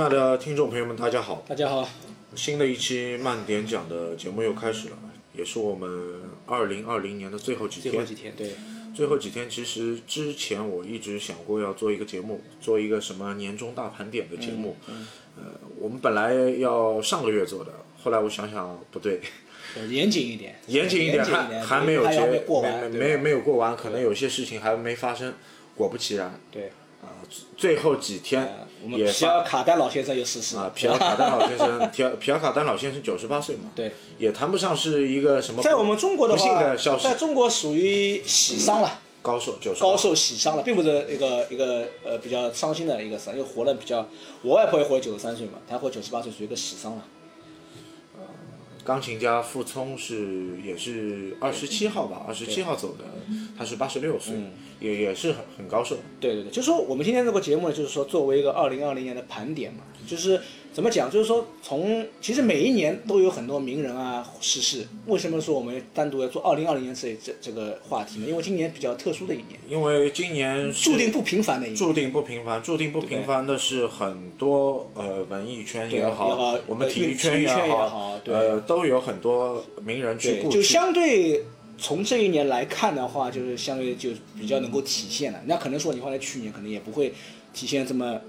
亲爱的听众朋友们，大家好！大家好，新的一期慢点讲的节目又开始了，也是我们二零二零年的最后几天。最后几天，对，最后几天，其实之前我一直想过要做一个节目，做一个什么年终大盘点的节目。嗯呃，我们本来要上个月做的，后来我想想不对，呃严谨一点，严谨一点，还，还没有结，没没没有过完，可能有些事情还没发生。果不其然，对，最后几天呃我们也皮尔卡丹老先生又逝世了啊，皮尔卡丹老先生，皮尔皮尔卡丹老先生九十八岁嘛，对，也谈不上是一个什么在我们中国的话，的消息在中国属于喜丧了，高寿九十高寿喜丧了，并不是一个一个呃比较伤心的一个事，因为活了比较，我外婆也活了九十三岁嘛，她活九十八岁属于一个喜丧了。钢琴家傅聪是也是二十七号吧，二十七号走的，他是八十六岁，也也是很很高寿。对对对，就是说我们今天这个节目呢，就是说作为一个二零二零年的盘点嘛，就是怎么讲，就是说从其实每一年都有很多名人啊逝世，为什么说我们单独要做二零二零年这这这个话题呢？因为今年比较特殊的一年，因为今年注定不平凡的一年。注定不平凡，注定不平凡的是很多呃文艺圈也好好，我们呃体育圈也也好呃都有很多名人去对，故去。就相对从这一年来看的话，就是相对就比较能够体现了。那可能说你放在去年，可能也不会体现这么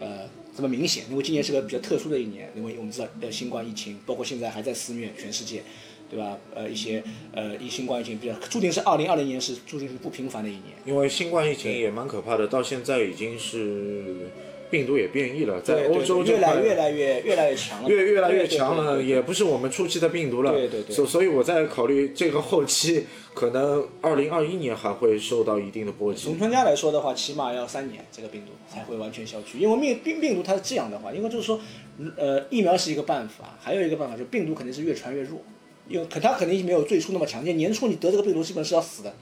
呃这么明显，因为今年是个比较特殊的一年，因为我们知道呃新冠疫情，包括现在还在肆虐全世界，对吧？呃一些呃一新冠疫情比较注定是二零二零年是注定是不平凡的一年。因为新冠疫情也蛮可怕的，到现在已经是病毒也变异了，在欧洲越来越来越越来越强了，越越来越强了，也不是我们初期的病毒了。对对对所所以我在考虑这个后期可能二零二一年还会受到一定的波及从。专家来说的话，起码要三年，这个病毒才会完全消去。因为病病病毒它是这样的话，因为就是说，呃，疫苗是一个办法，还有一个办法就是病毒肯定是越传越弱，因为可它肯定没有最初那么强健。年初你得这个病毒基本是要死的，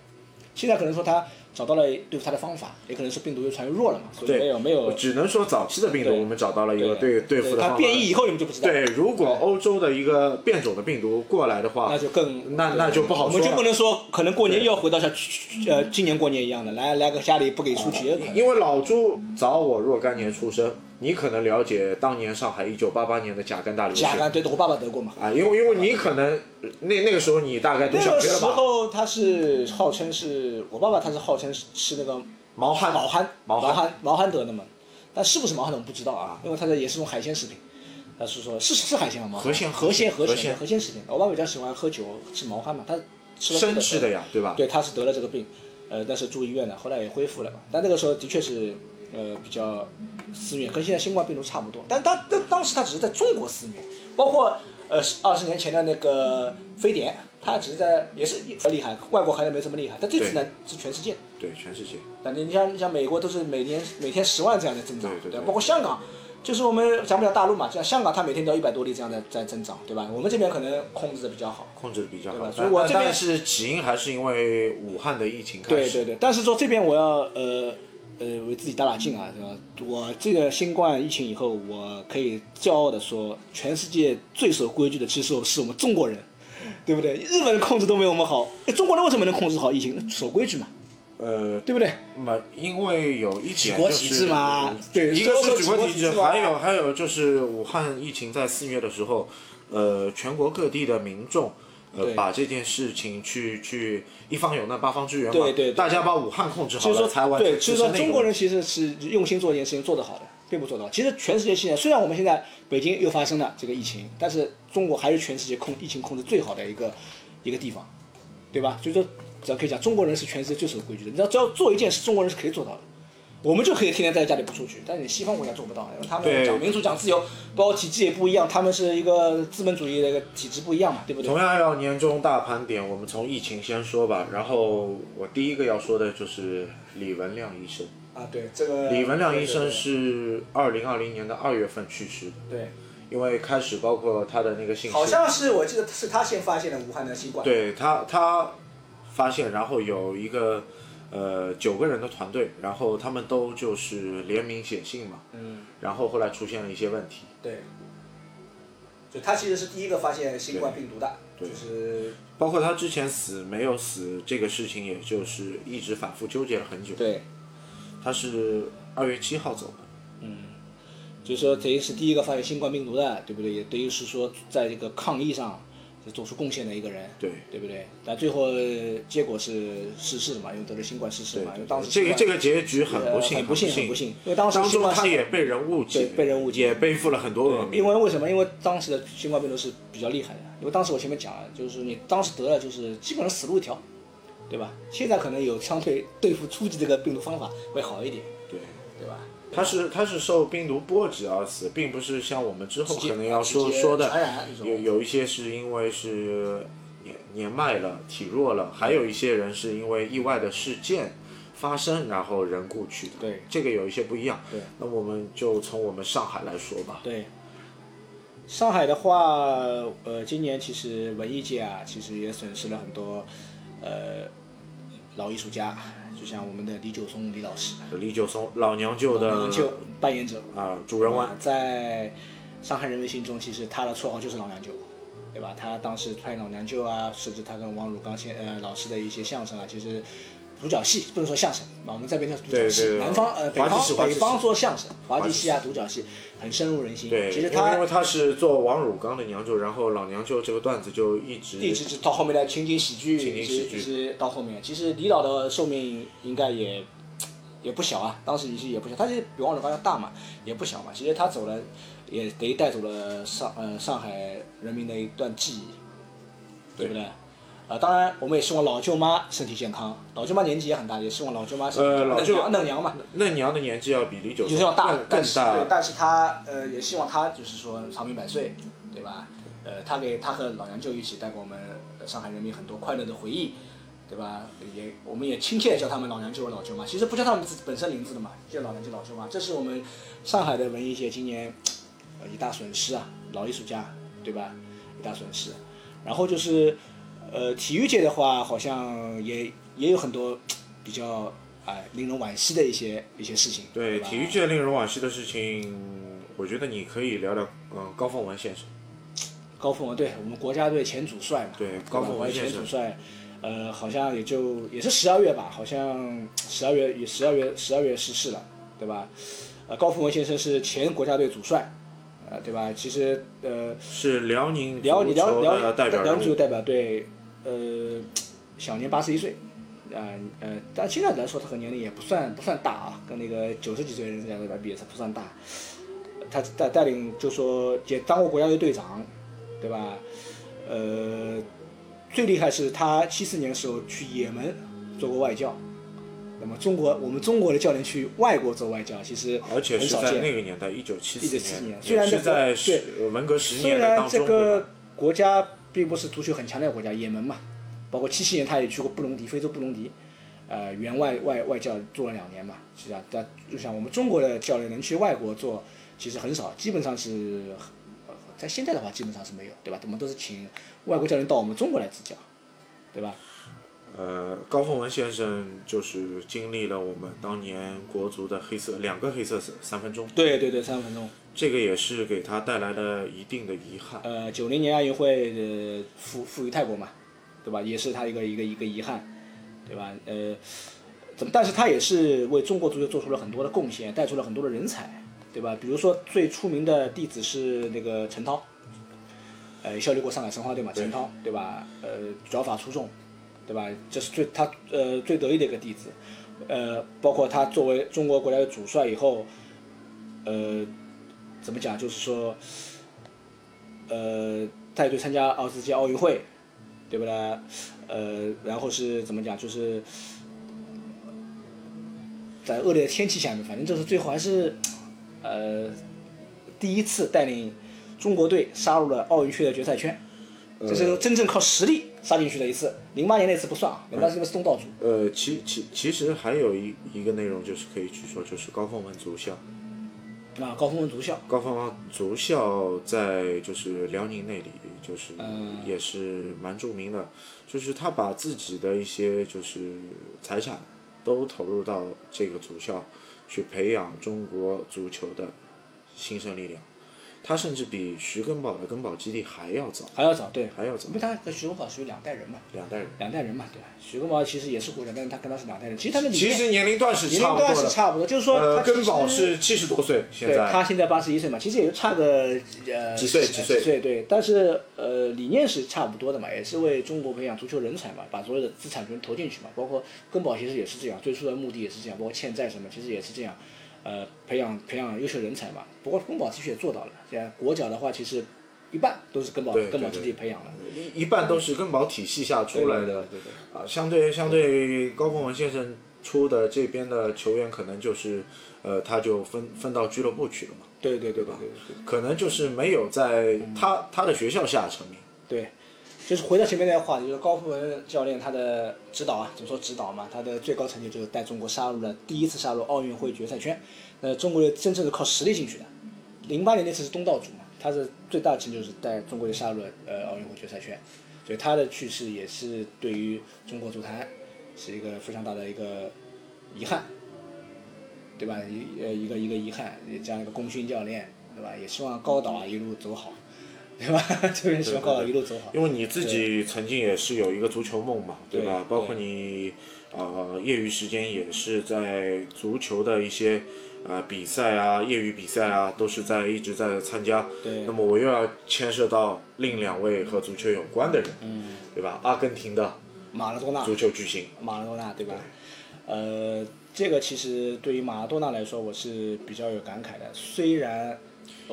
现在可能说它找到了对付它的方法，也可能是病毒越传越弱了嘛，所以对，没有没有只能说早期的病毒我们找到了一个对对付的方它法。变异以后你们就不知道，对，如果欧洲的一个变种的病毒过来的话，那就更那那就不好说。我们就不能说可能过年又要回到像去呃今年过年一样的，来来个家里不给出去，也有可能因为老朱早我若干年出生，你可能了解当年上海一九八八年的甲肝大流行甲肝对的，我爸爸得过嘛。啊，因为因为你可能那那个时候你大概读那个时小学了吧？候他是号称是我爸爸，他是号称是吃那个毛蚶毛蚶毛汗汗毛蚶得的嘛，但是不是毛汗的我们不知道啊，因为它的也是种海鲜食品。他是说，是是海鲜吗？河鲜河鲜河河鲜河鲜食品。我爸爸比较喜欢喝酒吃毛蚶嘛，他吃了生吃的呀，对吧？对，他是得了这个病，呃，但是住医院了，后来也恢复了嘛。但那个时候的确是，呃，比较肆虐，跟现在新冠病毒差不多。但当当当时他只是在中国肆虐，包括呃二十年前的那个非典，它只是在也是厉害，外国还没这么厉害。但这次呢是全世界，对，全世界。但你像你像美国都是每年每天十万这样的增长，吧？对对对包括香港。就是我们讲不讲大陆嘛，像香港，它每天都要一百多例这样的在增长，对吧？我们这边可能控制的比较好。控制的比较好对吧，所以我这边是起因还是因为武汉的疫情开始。对对对，但是说这边我要呃呃为自己打打劲啊，是吧？我这个新冠疫情以后，我可以骄傲的说，全世界最守规矩的其实是我们中国人，对不对？日本人控制都没有我们好，哎，中国人为什么能控制好疫情？守规矩嘛，呃，对不对？嘛，因为有一点就是国体制嘛对一个是举国体制，还有还有就是武汉疫情在肆虐的时候，呃，全国各地的民众。呃，把这件事情去去一方有难八方支援嘛，对对对大家把武汉控制好了，所以说才完对，成所以说中国人其实是用心做一件事情做得好的，并不做得好。其实全世界现在虽然我们现在北京又发生了这个疫情，但是中国还是全世界控疫情控制最好的一个一个地方，对吧？所以说，只要可以讲，中国人是全世界最守规矩的。你知道，只要做一件事，中国人是可以做到的。我们就可以天天在家里不出去，但是你西方国家做不到，因为他们讲民主、讲自由，包括体制也不一样，他们是一个资本主义的一个体制不一样嘛，对不对同？样要年终大盘点，我们从疫情先说吧。然后我第一个要说的就是李文亮医生。啊，对这个。李文亮医生是二零二零年的二月份去世的，对，因为开始包括他的那个信息，好像是我记得是他先发现的武汉的新冠。对他他发现，然后有一个呃九个人的团队，然后他们都就是联名写信嘛，嗯，然后后来出现了一些问题，对。就他其实是第一个发现新冠病毒的，对。就是包括他之前死没有死这个事情，也就是一直反复纠结了很久。对，他是二月七号走的，嗯。就是说等于是第一个发现新冠病毒的，对不对？也等于是说在这个抗疫上是做出贡献的一个人，对对不对？但最后结果是逝世嘛，因为得了新冠逝世嘛，因为当时这个这个结局很不幸，很不幸，很不幸，因为当时中他也被人误解，被人误解，也背负了很多恶名。因为为什么？因为当时的新冠病毒是比较厉害的，因为当时我前面讲了，就是你当时得了，就是基本上死路一条，对吧？现在可能有相对对付初级这个病毒方法会好一点，对对吧？他是他是受病毒波及而死，并不是像我们之后可能要说说的，有有一些是因为是年年迈了、体弱了，还有一些人是因为意外的事件发生，然后人故去的。对，这个有一些不一样。对，那我们就从我们上海来说吧。对，上海的话，呃，今年其实文艺界啊，其实也损失了很多，呃，老艺术家。就像我们的李九松李老师，李九松老娘舅的娘舅扮演者啊，主人翁，在上海人民心中，其实他的绰号就是老娘舅，对吧？他当时拍老娘舅啊，甚至他跟王汝刚先呃老师的一些相声啊，其实。独角戏不能说相声，我们这边叫独角戏。南方呃，北方北方说相声，滑稽戏啊，独角戏很深入人心。对，其实他因为他是做王汝刚的娘舅，然后老娘舅这个段子就一直一直到后面的情景喜剧，情景喜剧到后面，其实李老的寿命应该也也不小啊，当时其实也不小，他是比王汝刚要大嘛，也不小嘛。其实他走了，也等于带走了上呃上海人民的一段记忆，对不对？呃，当然，我们也希望老舅妈身体健康。老舅妈年纪也很大，也希望老舅妈身体嫩娘嫩娘嘛。嫩娘的年纪要比李九就是要大更大。但是她呃也希望她就是说长命百岁，对吧？呃，她给她和老娘舅一起带给我们上海人民很多快乐的回忆，对吧？也我们也亲切叫他们老娘舅和老舅妈，其实不叫他们自本身名字的嘛，叫老娘舅老舅妈。这是我们上海的文艺界今年呃一大损失啊，老艺术家，对吧？一大损失。然后就是。呃，体育界的话，好像也也有很多比较哎令人惋惜的一些一些事情。对，体育界令人惋惜的事情，我觉得你可以聊聊嗯高凤文先生。高凤文，对我们国家队前主帅嘛。对，高凤文前主帅，呃，好像也就也是十二月吧，好像十二月也十二月十二月逝世了，对吧？呃，高凤文先生是前国家队主帅，呃，对吧？其实呃是辽宁辽辽辽代表辽代表队。呃，享年八十一岁，啊呃，但现在来说，他和年龄也不算不算大啊，跟那个九十几岁人家来比，他不算大。他带带领就说也当过国家队队长，对吧？呃，最厉害是他七四年的时候去也门做过外教。那么中国我们中国的教练去外国做外教，其实而且是在那个年代，一九七四年，虽然在文革十年当中，虽然这个国家。并不是足球很强的国家，也门嘛，包括七七年他也去过布隆迪，非洲布隆迪，呃，员外外外教做了两年嘛，是啊，但就像我们中国的教练能去外国做，其实很少，基本上是，在现在的话基本上是没有，对吧？我们都是请外国教练到我们中国来执教，对吧？呃，高凤文先生就是经历了我们当年国足的黑色两个黑色三分钟，对对对，三分钟。这个也是给他带来了一定的遗憾。呃，九零年亚运会负负于泰国嘛，对吧？也是他一个一个一个遗憾，对吧？呃，怎么？但是他也是为中国足球做出了很多的贡献，带出了很多的人才，对吧？比如说最出名的弟子是那个陈涛，呃，效力过上海申花队嘛，陈涛，对吧？呃，脚法出众，对吧？这是最他呃最得意的一个弟子，呃，包括他作为中国国家的主帅以后，呃。怎么讲？就是说，呃，带队参加二十届奥运会，对不对？呃，然后是怎么讲？就是在恶劣的天气下面，反正就是最后还是，呃，第一次带领中国队杀入了奥运区的决赛圈，这是真正靠实力杀进去的一次。零八年那次不算啊，零八年是东道主。呃，其其其实还有一一个内容就是可以去说，就是高凤文足校。啊，高凤文足校，高凤文足校在就是辽宁那里，就是也是蛮著名的，就是他把自己的一些就是财产都投入到这个足校，去培养中国足球的新生力量。他甚至比徐根宝的根宝基地还要早，还要早，对，还要早，因为他和徐根宝属于两代人嘛，两代人，两代人嘛，对吧？徐根宝其实也是国人，但是他跟他是两代人，其实他们其实年龄段是年龄段是差不多，就是说，呃，根宝是七十多岁，现在他现在八十一岁嘛，其实也就差个呃几岁几岁，对，但是呃理念是差不多的嘛，也是为中国培养足球人才嘛，把所有的资产全投进去嘛，包括根宝其实也是这样，最初的目的也是这样，包括欠债什么，其实也是这样。呃，培养培养优秀人才嘛。不过根宝其实也做到了。现在国脚的话，其实一半都是根宝根宝基地培养的，一一半都是根宝体系下出来的。对对。啊，相对相对高凤文先生出的这边的球员，可能就是，呃，他就分分到俱乐部去了嘛。对对对吧？可能就是没有在他他的学校下成名。对。就是回到前面那个话题，就是高富文教练他的指导啊，怎么说指导嘛？他的最高成就就是带中国杀入了第一次杀入奥运会决赛圈。那，中国队真正是靠实力进去的。零八年那次是东道主嘛，他是最大的成就是带中国队杀入了呃奥运会决赛圈。所以他的去世也是对于中国足坛是一个非常大的一个遗憾，对吧？一呃一个一个遗憾，这样一个功勋教练，对吧？也希望高导啊一路走好。对吧？这边希望高导一路走好。因为你自己曾经也是有一个足球梦嘛，对吧？包括你呃业余时间也是在足球的一些呃比赛啊、业余比赛啊，都是在一直在参加。对。那么我又要牵涉到另两位和足球有关的人，嗯，对吧？阿根廷的马拉多纳足球巨星，马拉多纳，对吧？呃，这个其实对于马拉多纳来说，我是比较有感慨的。虽然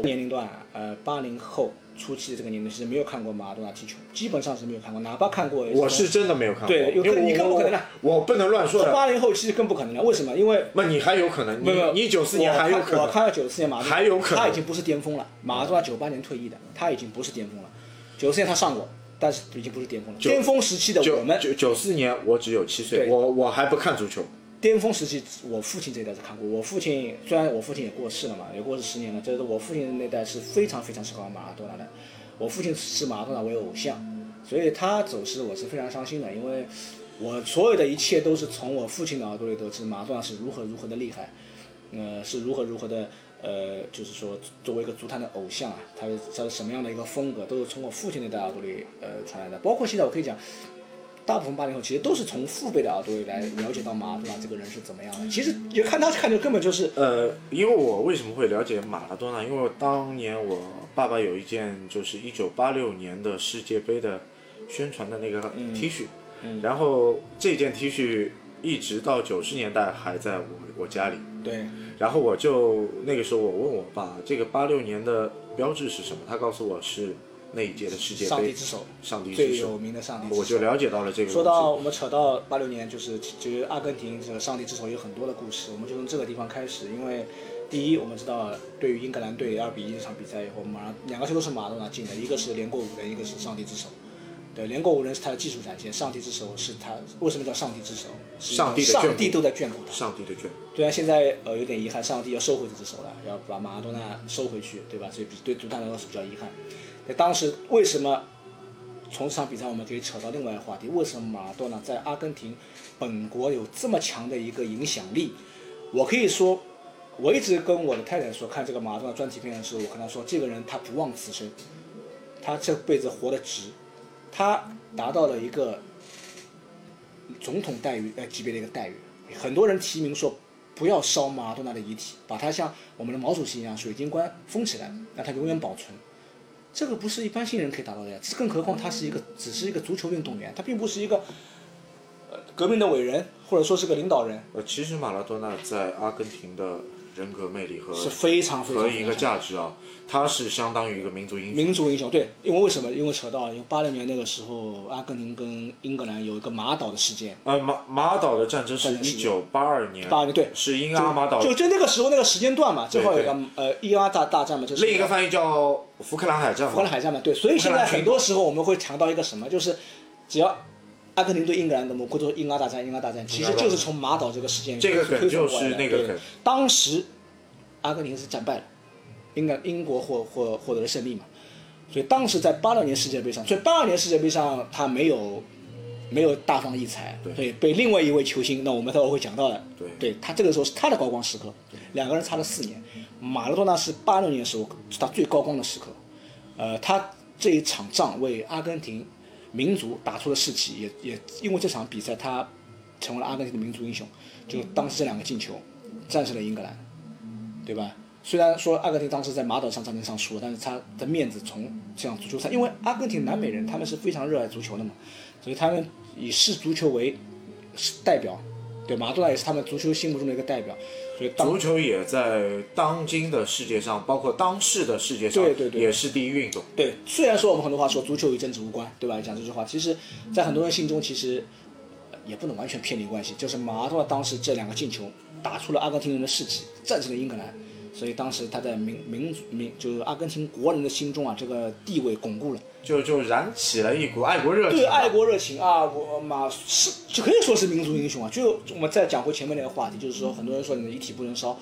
年龄段，呃，八零后。初期的这个年龄，其实没有看过马拉多纳踢球，基本上是没有看过，哪怕看过，我是真的没有看过。对，有可能你更不可能了。我不能乱说的。八零后其实更不可能了，为什么？因为那你还有可能，没有你九四年还有可能。我看了九四年马拉多纳，还有可能，他已经不是巅峰了。马拉多纳九八年退役的，他已经不是巅峰了。九四年他上过，但是已经不是巅峰了。巅峰时期的我们，九九四年我只有七岁，我我还不看足球。巅峰时期，我父亲这一代是看过。我父亲虽然我父亲也过世了嘛，也过世十年了，这是我父亲那代是非常非常喜欢马拉多纳的。我父亲视马拉多纳为偶像，所以他走失我是非常伤心的，因为我所有的一切都是从我父亲的耳朵里得知马拉多纳是如何如何的厉害，呃，是如何如何的，呃，就是说作为一个足坛的偶像啊，他他什么样的一个风格，都是从我父亲那代耳朵里呃传来的。包括现在我可以讲，大部分八零后其实都是从父辈的耳朵里来了解到马拉多纳这个人是怎么样的。其实也看他看就根本就是呃，因为我为什么会了解马拉多纳？因为当年我。爸爸有一件就是一九八六年的世界杯的宣传的那个 T 恤，然后这件 T 恤一直到九十年代还在我我家里。对。然后我就那个时候我问我爸，这个八六年的标志是什么？他告诉我是那一届的世界杯。上帝之手。上帝最有名的上帝之手。我就了解到了这个。说到我们扯到八六年，就是其实阿根廷这个上帝之手有很多的故事，我们就从这个地方开始，因为。第一，我们知道，对于英格兰队二比一这场比赛以后，马上两个球都是马拉多纳进的，一个是连过五人，一个是上帝之手。对，连过五人是他的技术展现，上帝之手是他为什么叫上帝之手？上帝上帝都在眷顾他。上帝的眷。虽然现在呃有点遗憾，上帝要收回这只手了，要把马拉多纳收回去，对吧？所以比对足坛来说是比较遗憾。在当时为什么从这场比赛我们可以扯到另外一个话题？为什么马拉多纳在阿根廷本国有这么强的一个影响力？我可以说。我一直跟我的太太说，看这个马拉多纳专题片的时候，我跟她说，这个人他不忘此生，他这辈子活得值，他达到了一个总统待遇呃级别的一个待遇。很多人提名说，不要烧马拉多纳的遗体，把他像我们的毛主席一样水晶棺封起来，让他永远保存。这个不是一般新人可以达到的呀，更何况他是一个只是一个足球运动员，他并不是一个呃革命的伟人，或者说是个领导人。呃，其实马拉多纳在阿根廷的。人格魅力和是非常非常和一个价值啊，他是相当于一个民族英雄。民族英雄对，因为为什么？因为扯到因为八六年那个时候，阿根廷跟英格兰有一个马岛的事件。呃，马马岛的战争是一九八二年。八二年对，是英阿马岛。就就那个时候那个时间段嘛，正好有个呃伊阿大大战嘛，就是另一个翻译叫福克兰海战。福克兰海战嘛，对，所以现在很多时候我们会强调一个什么，就是只要阿根廷对英格兰的，或者说英阿大战，英阿大战，其实就是从马岛这个事件这个梗就是那个梗，当时。阿根廷是战败了，应该英国获获获得了胜利嘛，所以当时在八六年世界杯上，所以八二年世界杯上他没有没有大放异彩，所以被另外一位球星，那我们待会会讲到的，对。他这个时候是他的高光时刻，两个人差了四年，马拉多纳是八六年时候是他最高光的时刻，呃，他这一场仗为阿根廷民族打出了士气，也也因为这场比赛他成为了阿根廷的民族英雄，就当时这两个进球战胜了英格兰，对吧？虽然说阿根廷当时在马岛上战争上输了，但是他的面子从这样足球赛，因为阿根廷南美人他们是非常热爱足球的嘛，所以他们以视足球为代表，对马多纳也是他们足球心目中的一个代表，所以足球也在当今的世界上，包括当世的世界上，对对对，也是第一运动。对，虽然说我们很多话说足球与政治无关，对吧？讲这句话，其实，在很多人心中，其实也不能完全偏离关系。就是马拉多纳当时这两个进球，打出了阿根廷人的士气，战胜了英格兰。所以当时他在民民族民就是阿根廷国人的心中啊，这个地位巩固了，就就燃起了一股爱国热情。对爱国热情啊，我马是就可以说是民族英雄啊。就我们再讲回前面那个话题，就是说很多人说你的遗体不能烧，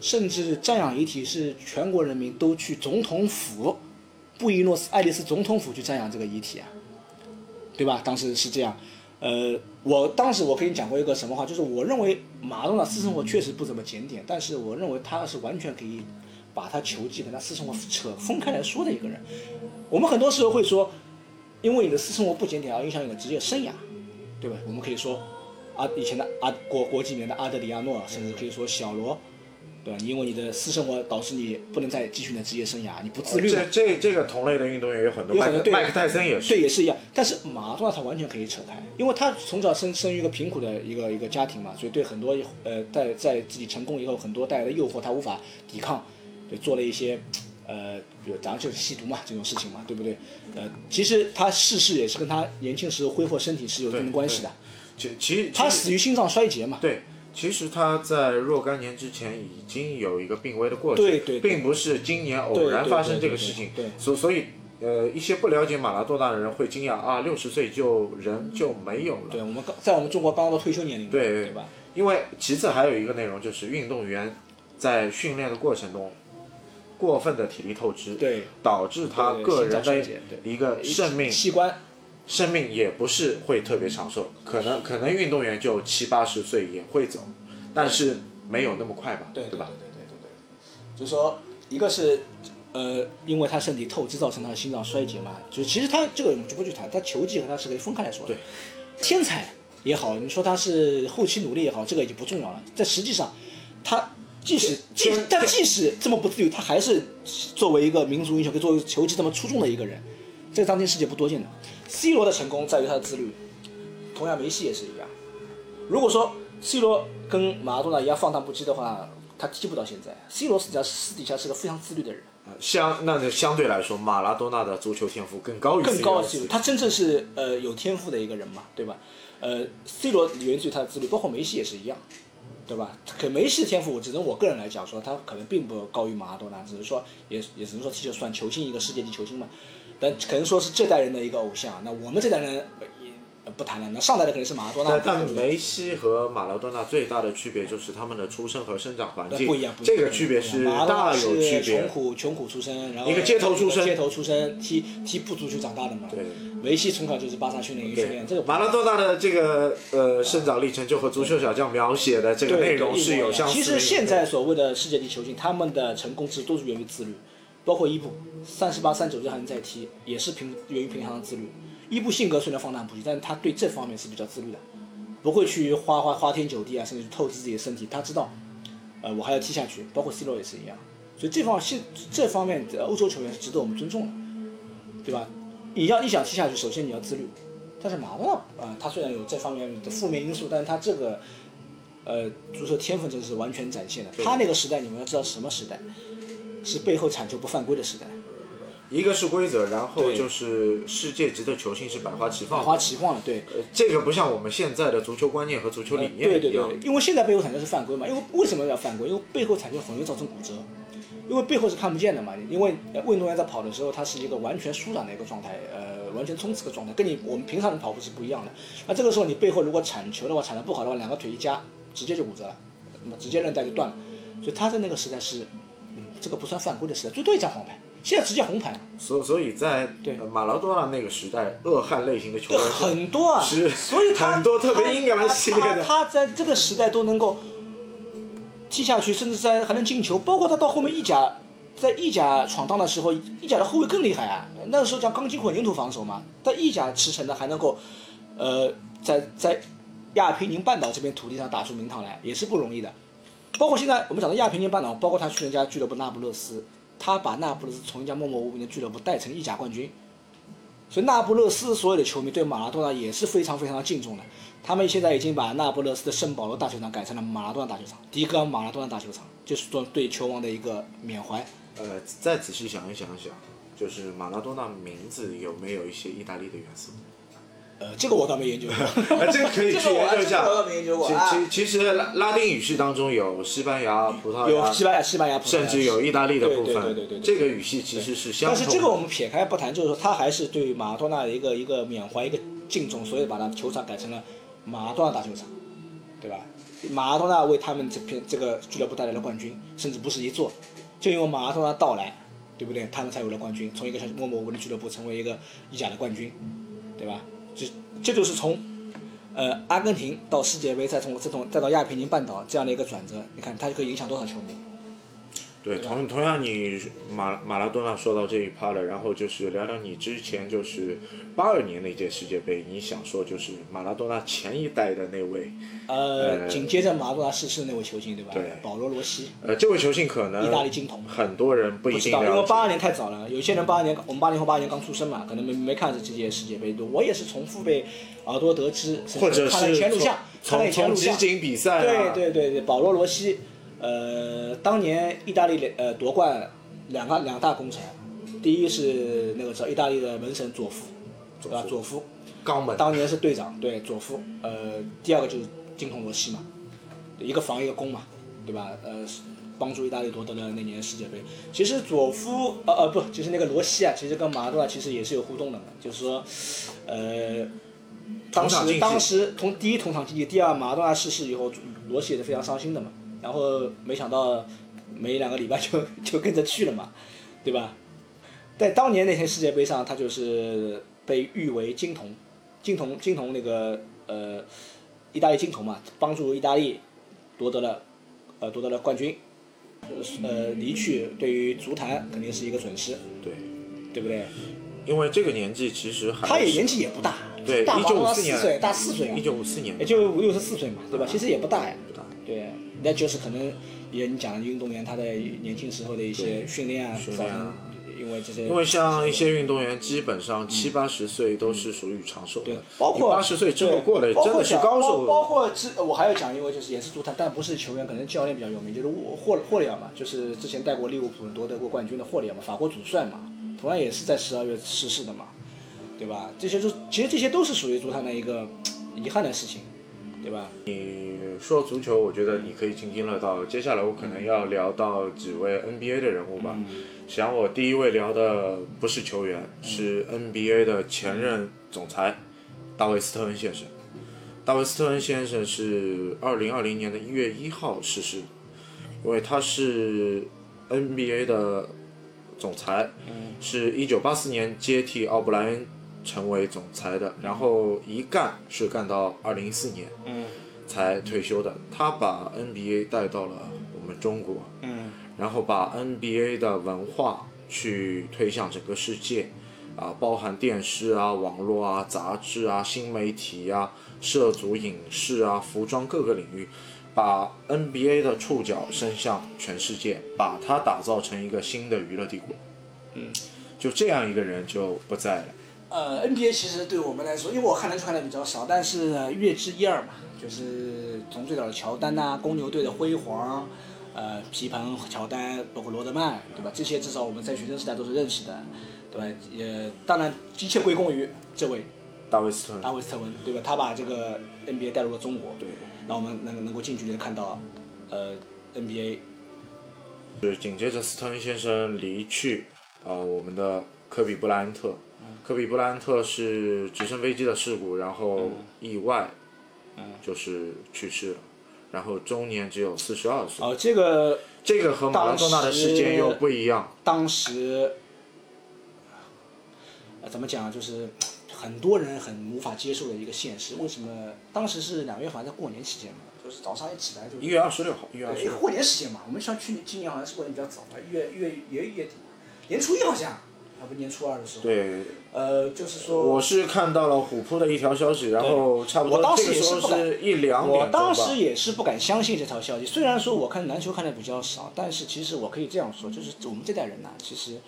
甚至瞻仰遗体是全国人民都去总统府，布宜诺斯艾利斯总统府去瞻仰这个遗体啊，对吧？当时是这样。呃，我当时我跟你讲过一个什么话，就是我认为马东的私生活确实不怎么检点，但是我认为他是完全可以把他球技跟他私生活扯分开来说的一个人。我们很多时候会说，因为你的私生活不检点而影响你的职业生涯，对吧？我们可以说，啊，以前的阿国国际里面的阿德里亚诺，甚至可以说小罗。对吧？因为你的私生活导致你不能再继续你的职业生涯，你不自律。这这这个同类的运动员有很多，麦麦克泰森也是。对，也是一样。但是马拉多纳他完全可以扯开，因为他从小生生于一个贫苦的一个一个家庭嘛，所以对很多呃在在自己成功以后很多带来的诱惑他无法抵抗，对做了一些呃，比如咱就是吸毒嘛这种事情嘛，对不对？呃，其实他逝世也是跟他年轻时候挥霍身体是有一定关系的。其其他死于心脏衰竭嘛。对。其实他在若干年之前已经有一个病危的过程，对对并不是今年偶然发生这个事情。对所所以，呃，一些不了解马拉多纳的人会惊讶啊，六十岁就人就没有了。对我们刚在我们中国刚刚到退休年龄，对对吧？因为其次还有一个内容就是运动员在训练的过程中过分的体力透支，对，导致他个人的一个生命器官。生命也不是会特别长寿，可能可能运动员就七八十岁也会走，但是没有那么快吧，对吧？对对对对，就是说，一个是，呃，因为他身体透支造成他的心脏衰竭嘛，就其实他这个我们就不去谈，他球技和他是可以分开来说的。对，天才也好，你说他是后期努力也好，这个已经不重要了。在实际上，他即使即但即使这么不自由，他还是作为一个民族英雄，可以作为球技这么出众的一个人，这个当今世界不多见的。C 罗的成功在于他的自律，同样梅西也是一样。如果说 C 罗跟马拉多纳一样放荡不羁的话，他踢不到现在。C 罗实际上私底下是个非常自律的人。相那相对来说，马拉多纳的足球天赋更高于更高 C 罗，他真正是呃有天赋的一个人嘛，对吧？呃，C 罗源自于他的自律，包括梅西也是一样，对吧？可梅西的天赋，只能我个人来讲说，他可能并不高于马拉多纳，只是说也也只能说踢球算球星一个世界级球星嘛。但可能说是这代人的一个偶像，那我们这代人不谈了。那上来的肯定是马拉多纳。但梅西和马拉多纳最大的区别就是他们的出生和生长环境不一样。这个区别是大有区别。穷苦穷苦出身，然后一个街头出身，街头出身，踢踢不足球长大的嘛。对。梅西从小就是巴萨训练营训练，这个马拉多纳的这个呃生长历程就和足球小将描写的这个内容是有相似。其实现在所谓的世界级球星，他们的成功之都是源于自律。包括伊布，三十八、三九岁还能再踢，也是平源于平常的自律。伊布性格虽然放荡不羁，但是他对这方面是比较自律的，不会去花花花天酒地啊，甚至透支自己的身体。他知道，呃，我还要踢下去。包括 C 罗也是一样，所以这方现这方面的欧洲球员是值得我们尊重的，对吧？你要你想踢下去，首先你要自律。但是马东啊，他虽然有这方面的负面因素，但是他这个，呃，足球天分真是完全展现的。他那个时代，你们要知道什么时代？是背后铲球不犯规的时代，一个是规则，然后就是世界级的球星是百花齐放，百花齐放的，对。这个不像我们现在的足球观念和足球理念对对对，因为现在背后铲球是犯规嘛，因为为什么要犯规？因为背后铲球很容易造成骨折，因为背后是看不见的嘛。因为运动员在跑的时候，他是一个完全舒展的一个状态，呃，完全冲刺的状态，跟你我们平常人跑步是不一样的。那这个时候你背后如果铲球的话，铲得不好的话，两个腿一夹，直接就骨折了，那么直接韧带就断了。所以他在那个时代是。这个不算犯规的时代，最多一张黄牌，现在直接红牌。所所以，在马劳多纳那个时代，恶汉类型的球员很多啊，是，所以很多特别英格兰系列的。他在这个时代都能够踢下去，甚至在还能进球，包括他到后面意甲，在意甲闯荡的时候，意甲的后卫更厉害啊！那个时候叫钢筋混凝土防守嘛，在意甲驰骋的还能够，呃，在在亚平宁半岛这片土地上打出名堂来，也是不容易的。包括现在我们讲的亚平宁半岛，包括他去人家俱乐部那不勒斯，他把那不勒斯从一家默默无名的俱乐部带成意甲冠军，所以那不勒斯所有的球迷对马拉多纳也是非常非常的敬重的。他们现在已经把那不勒斯的圣保罗大球场改成了马拉多纳大球场，迪戈马拉多纳大球场，就是说对球王的一个缅怀。呃，再仔细想一想想，就是马拉多纳名字有没有一些意大利的元素？呃，这个我倒没研究过，这个可以去研究一下。这个我倒没研究过。其其其实拉拉丁语系当中有西班牙、葡萄牙，有西班牙、西班牙，甚至有意大利的部分。对对对对对。这个语系其实是相但是这个我们撇开不谈，就是说他还是对马拉多纳的一个一个缅怀、一个敬重，所以把他球场改成了马拉多纳大球场，对吧？马拉多纳为他们这片这个俱乐部带来了冠军，甚至不是一座，就因为马拉多纳到来，对不对？他们才有了冠军，从一个默默无闻的俱乐部成为一个意甲的冠军，对吧？就这就是从，呃，阿根廷到世界杯，再从再从再到亚平宁半岛这样的一个转折，你看它就可以影响多少球迷？对，同同样你马马拉多纳说到这一趴了，然后就是聊聊你之前就是八二年那届世界杯，你想说就是马拉多纳前一代的那位，呃，紧接着马拉多纳逝世那位球星对吧？对，保罗罗西。呃，这位球星可能意大利金童，很多人不一定因为八二年太早了，有些人八二年，我们八零后八二年刚出生嘛，可能没没看这这届世界杯，我也是从父辈耳朵得知，或者是从从集锦比赛，对对对对，保罗罗西。呃，当年意大利呃夺冠两个两大功臣，第一是那个时候意大利的门神佐夫，对吧？佐夫，肛门，当年是队长，对佐夫。呃，第二个就是金童罗西嘛，一个防一个攻嘛，对吧？呃，帮助意大利夺得了那年世界杯。其实佐夫，呃呃不，就是那个罗西啊，其实跟马拉多纳其实也是有互动的嘛，就是说，呃，当时当时同第一同场竞技，第二马拉多纳逝世以后，罗西也是非常伤心的嘛。然后没想到，没两个礼拜就就跟着去了嘛，对吧？在当年那天世界杯上，他就是被誉为金童，金童金童那个呃，意大利金童嘛，帮助意大利夺得了呃夺得了冠军，呃离去对于足坛肯定是一个损失，对，对不对？因为这个年纪其实还他也年纪也不大，对，一九五四年，大四岁，一九五四年，也就六十四岁嘛，对吧？其实也不大呀，不大，对。那就是可能也你讲运动员他的年轻时候的一些训练啊，因为这些，因为像一些运动员基本上七八十岁都是属于长寿的，对，包括八十岁之后过了真的是高手。包括之我还要讲，因为就是也是足坛，但不是球员，可能教练比较有名，就是霍霍里尔嘛，就是之前带过利物浦夺得过冠军的霍里尔嘛，法国主帅嘛，同样也是在十二月逝世的嘛，对吧？这些都其实这些都是属于足坛的一个 遗憾的事情。对吧？你说足球，我觉得你可以津津乐道。接下来我可能要聊到几位 NBA 的人物吧。想我第一位聊的不是球员，是 NBA 的前任总裁大卫斯特恩先生。大卫斯特恩先生是二零二零年的一月一号逝世，因为他是 NBA 的总裁，是一九八四年接替奥布莱恩。成为总裁的，然后一干是干到二零一四年，嗯，才退休的。他把 NBA 带到了我们中国，嗯，然后把 NBA 的文化去推向整个世界，啊，包含电视啊、网络啊、杂志啊、新媒体啊、涉足影视啊、服装各个领域，把 NBA 的触角伸向全世界，把它打造成一个新的娱乐帝国。嗯，就这样一个人就不在了。呃，NBA 其实对我们来说，因为我看篮球看的比较少，但是略知一二嘛。就是从最早的乔丹呐，公牛队的辉煌，呃，皮蓬、乔丹，包括罗德曼，对吧？这些至少我们在学生时代都是认识的，对吧？也当然一切归功于这位大卫斯特大卫斯特文，对吧？他把这个 NBA 带入了中国，对，让我们能能够近距离的看到，呃，NBA。是紧接着斯特恩先生离去，啊，我们的科比布莱恩特。科比布莱恩特是直升飞机的事故，然后意外，就是去世了，然后终年只有四十二岁。哦，这个这个和马拉多纳的事件又不一样。当时，怎么讲？就是很多人很无法接受的一个现实。为什么？当时是两月好像在过年期间嘛，就就是早上一起来就。一月二十六号，一月二十六。过年时间嘛，我们像去年今年好像是过年比较早嘛，一月一月也月底，年初一好像，还不年初二的时候。对。呃，就是说。我是看到了虎扑的一条消息，然后差不多这个时候是一两点我当时也是不敢相信这条消息，虽然说我看篮球看的比较少，但是其实我可以这样说，就是我们这代人呐，其实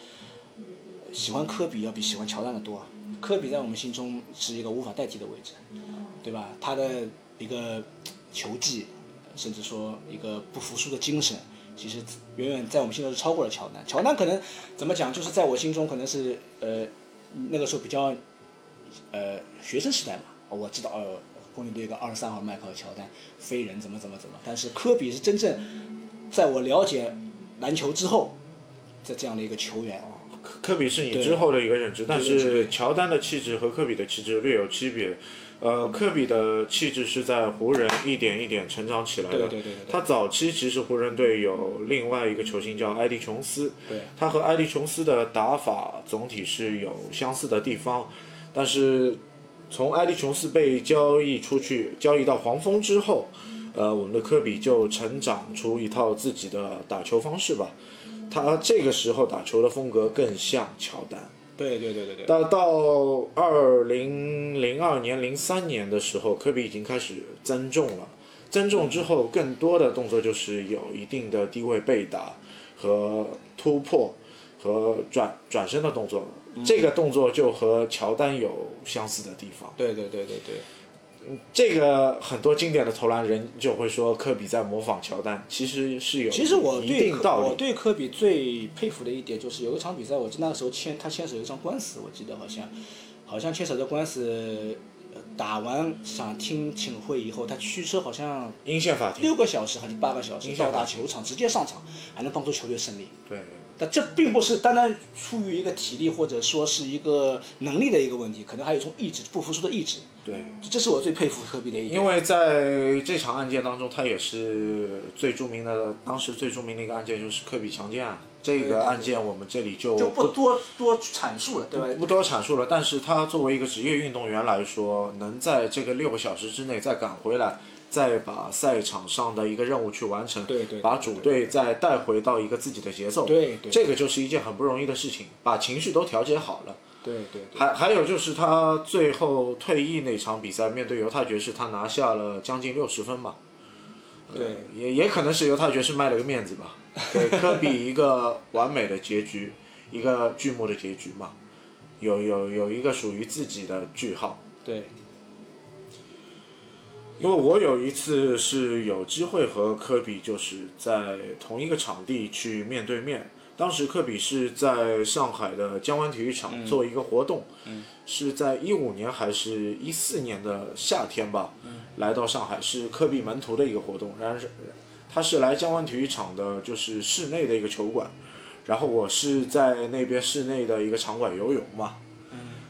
喜欢科比要比喜欢乔丹的多。科比在我们心中是一个无法代替的位置，对吧？他的一个球技，甚至说一个不服输的精神，其实远远在我们心中是超过了乔丹。乔丹可能怎么讲，就是在我心中可能是呃那个时候比较呃学生时代嘛，我知道呃公牛队一个二十三号迈克尔乔丹飞人怎么怎么怎么，但是科比是真正在我了解篮球之后，在这样的一个球员。科比是你之后的一个认知，但是乔丹的气质和科比的气质略有区别。呃，科比的气质是在湖人一点一点成长起来的。对对对。他早期其实湖人队有另外一个球星叫埃迪琼斯，他和埃迪琼斯的打法总体是有相似的地方，但是从埃迪琼斯被交易出去，交易到黄蜂之后，呃，我们的科比就成长出一套自己的打球方式吧。他这个时候打球的风格更像乔丹。对对对对对。到到二零零二年、零三年的时候，科比已经开始增重了。增重之后，更多的动作就是有一定的低位背打和突破和转转身的动作。这个动作就和乔丹有相似的地方。对对对对对。这个很多经典的投篮人就会说科比在模仿乔丹，其实是有其实我对我对科比最佩服的一点就是有一场比赛，我记得那个时候牵他牵手一张官司，我记得好像好像牵手的官司打完想听请会以后，他驱车好像阴线法庭六个小时还是八个小时到达球场直接上场，还能帮助球队胜利。对。但这并不是单单出于一个体力或者说是一个能力的一个问题，可能还有一种意志，不服输的意志。对，这是我最佩服科比的一点。因为在这场案件当中，他也是最著名的，当时最著名的一个案件就是科比强奸案。这个案件我们这里就就不多多阐述了，对吧？不多阐述了。但是他作为一个职业运动员来说，能在这个六个小时之内再赶回来。再把赛场上的一个任务去完成，对对，把主队再带回到一个自己的节奏，对对，这个就是一件很不容易的事情，把情绪都调节好了。对对。还还有就是他最后退役那场比赛，面对犹太爵士，他拿下了将近六十分吧。对。也也可能是犹太爵士卖了个面子吧，给科比一个完美的结局，一个剧目的结局嘛，有有有一个属于自己的句号。对。因为我有一次是有机会和科比就是在同一个场地去面对面，当时科比是在上海的江湾体育场做一个活动，是在一五年还是一四年的夏天吧，来到上海是科比门徒的一个活动，然后是他是来江湾体育场的，就是室内的一个球馆，然后我是在那边室内的一个场馆游泳嘛。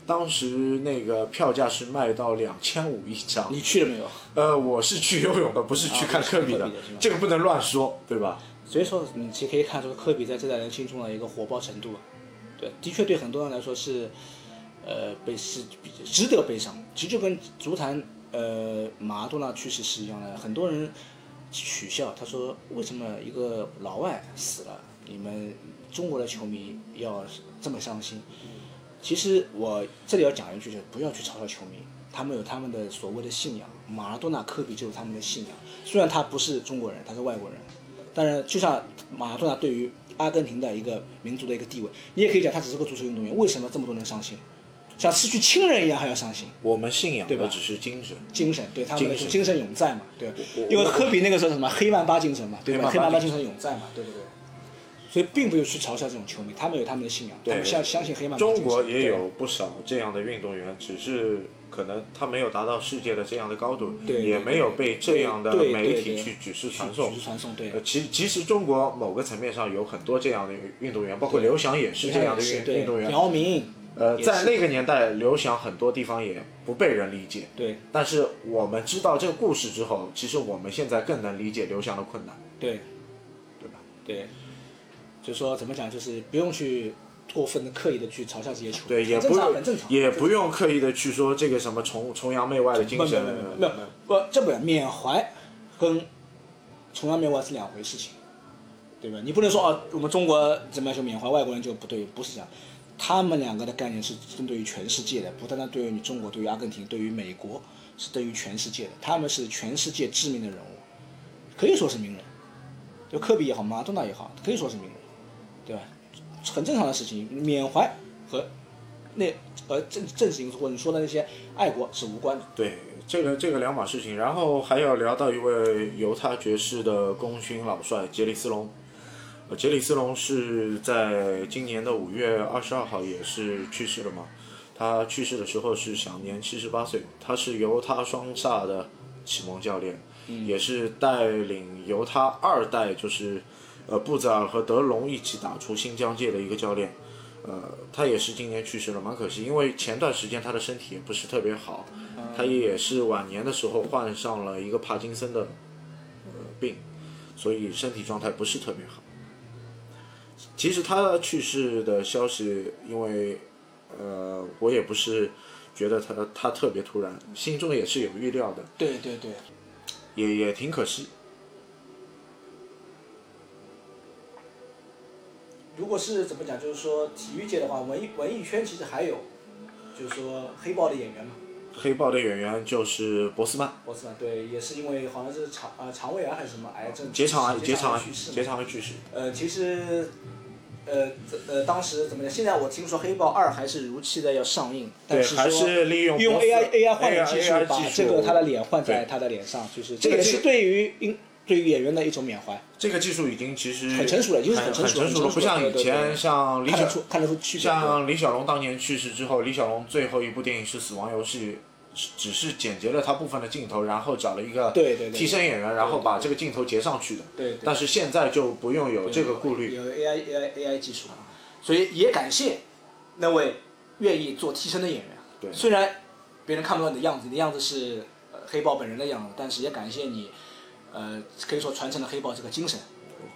当时那个票价是卖到两千五一张，你去了没有？呃，我是去游泳的，不是去看科比的，这个不能乱说，对吧？所以说，你其实可以看出科比在这代人心中的一个火爆程度，对，的确对很多人来说是，呃，被是值得悲伤。其实就跟足坛呃马拉多纳去世是一样的，很多人取笑他说，为什么一个老外死了，你们中国的球迷要这么伤心？其实我这里要讲一句，就是不要去嘲笑球迷，他们有他们的所谓的信仰。马拉多纳、科比就是他们的信仰。虽然他不是中国人，他是外国人，但是就像马拉多纳对于阿根廷的一个民族的一个地位，你也可以讲他只是个足球运动员。为什么这么多人伤心？像失去亲人一样还要伤心？我们信仰对吧？只是精神，精神对他们的精神永在嘛？对，因为科比那个时候什么黑曼巴精神嘛？对吧？黑曼巴精神永在嘛？对不对？所以并不用去嘲笑这种球迷，他们有他们的信仰，他们相相信黑曼巴。中国也有不少这样的运动员，只是可能他没有达到世界的这样的高度，也没有被这样的媒体去举世传送。举世传送，对。其其实中国某个层面上有很多这样的运动员，包括刘翔也是这样的运运动员。姚明。呃，在那个年代，刘翔很多地方也不被人理解。对。但是我们知道这个故事之后，其实我们现在更能理解刘翔的困难。对。对吧？对。就是说，怎么讲？就是不用去过分的、刻意的去嘲笑这些球员，对，也不用，也不用刻意的去说这个什么崇崇洋媚外的精神。没有，没有，不，这不缅怀跟崇洋媚外是两回事情，对吧？你不能说啊，我们中国怎么样就缅怀外国人就不对，不是这样。他们两个的概念是针对于全世界的，不单单对于你中国，对于阿根廷，对于美国，是对于全世界的。他们是全世界知名的人物，可以说是名人。就科比也好，马拉多纳也好，可以说是名人，对吧？很正常的事情，缅怀和那呃政政治因素或者你说的那些爱国是无关的。对，这个这个两码事情。然后还要聊到一位犹他爵士的功勋老帅杰里斯隆。杰里斯隆是在今年的五月二十二号也是去世了嘛？他去世的时候是享年七十八岁。他是犹他双煞的启蒙教练，也是带领犹他二代，就是呃布泽尔和德隆一起打出新疆界的一个教练。呃，他也是今年去世了，蛮可惜，因为前段时间他的身体也不是特别好，他也是晚年的时候患上了一个帕金森的呃病，所以身体状态不是特别好。其实他去世的消息，因为，呃，我也不是觉得他他特别突然，心中也是有预料的。对对对，也也挺可惜。如果是怎么讲，就是说体育界的话，文艺文艺圈其实还有，就是说黑豹的演员嘛。黑豹的演员就是博斯曼。博斯曼对，也是因为好像是肠呃肠胃癌还是什么癌症，结肠癌结肠癌去世。结肠癌去世。呃，其实。呃，呃，当时怎么讲？现在我听说《黑豹二》还是如期的要上映，但是说用用 AI AI 换脸技术把这个他的脸换在他的脸上，就是这也是对于因对于演员的一种缅怀。这个技术已经其实很成熟了，已经是很成熟了，不像以前像李小看得出区别。像李小龙当年去世之后，李小龙最后一部电影是《死亡游戏》。只是剪辑了他部分的镜头，然后找了一个替身演员，然后把这个镜头截上去的。对。但是现在就不用有这个顾虑。有 AI AI AI 技术所以也感谢那位愿意做替身的演员。对。虽然别人看不到你的样子，你的样子是黑豹本人的样子，但是也感谢你，呃，可以说传承了黑豹这个精神。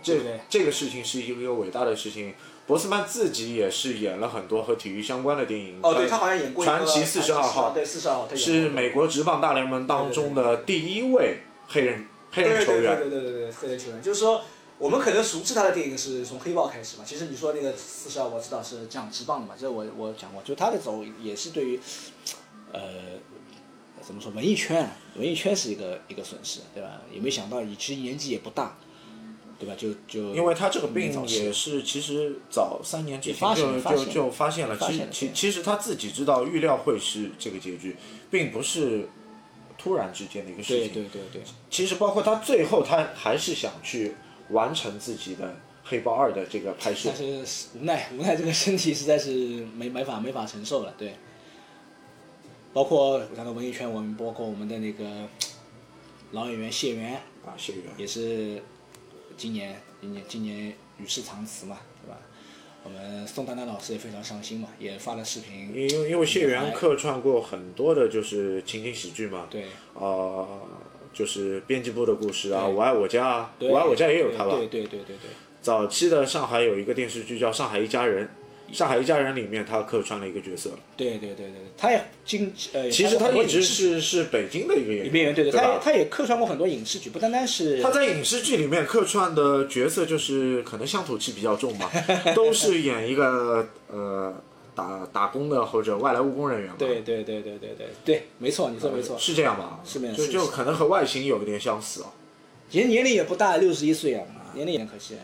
这个这个事情是一个伟大的事情。博斯曼自己也是演了很多和体育相关的电影。哦，对他好像演过传奇四十二号》，对四十二号，是美国职棒大联盟当中的第一位黑人黑人球员。对对对对对，黑人球员。就是说，我们可能熟知他的电影是从《黑豹》开始嘛。其实你说那个四十二，我知道是讲职棒的嘛，这我我讲过。就他的走也是对于，呃，怎么说文艺圈，文艺圈是一个一个损失，对吧？也没想到，其实年纪也不大。对吧？就就因为他这个病也是，其实早三年之前就就就发现了。其其其实他自己知道，预料会是这个结局，并不是突然之间的一个事情。对对对对。其实包括他最后，他还是想去完成自己的《黑豹二》的这个拍摄。但是无奈无奈，这个身体实在是没没法没法承受了。对。包括讲到文艺圈，我们包括我们的那个 老演员谢元啊，谢元也是。今年，今年，今年与世长辞嘛，对吧？我们宋丹丹老师也非常伤心嘛，也发了视频。因为因为谢元客串过很多的，就是情景喜剧嘛。对。啊，就是编辑部的故事啊，我爱我家啊，我爱我家也有他吧？对对对对对。早期的上海有一个电视剧叫《上海一家人》。上海一家人里面，他客串了一个角色。对对对对，他也经呃，其实他一直是是北京的一个演员，对对，他他也客串过很多影视剧，不单单是。他在影视剧里面客串的角色就是可能乡土气比较重嘛，都是演一个呃打打工的或者外来务工人员嘛。对对对对对对对，没错，你说没错。是这样吧？是没就就可能和外形有一点相似啊。其实年龄也不大，六十一岁啊，年龄也可惜。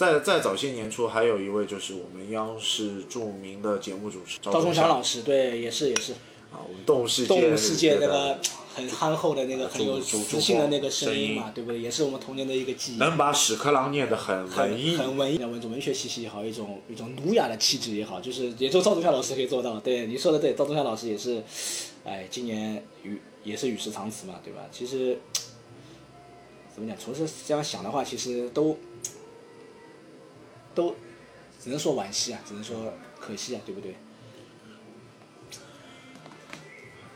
在在早些年初，还有一位就是我们央视著名的节目主持赵忠祥老师，对，也是也是。啊，我们动物世界。动物世界那个很憨厚的那个很有磁性的那个声音嘛，对不对？也是我们童年的一个记忆。能把屎壳郎念得很文艺。很文艺，一种文学气息也好，一种一种儒雅的气质也好，就是也就赵忠祥老师可以做到。对，你说的对，赵忠祥老师也是，哎，今年与也是与世长辞嘛，对吧？其实怎么讲，从是这样想的话，其实都。都只能说惋惜啊，只能说可惜啊，对不对？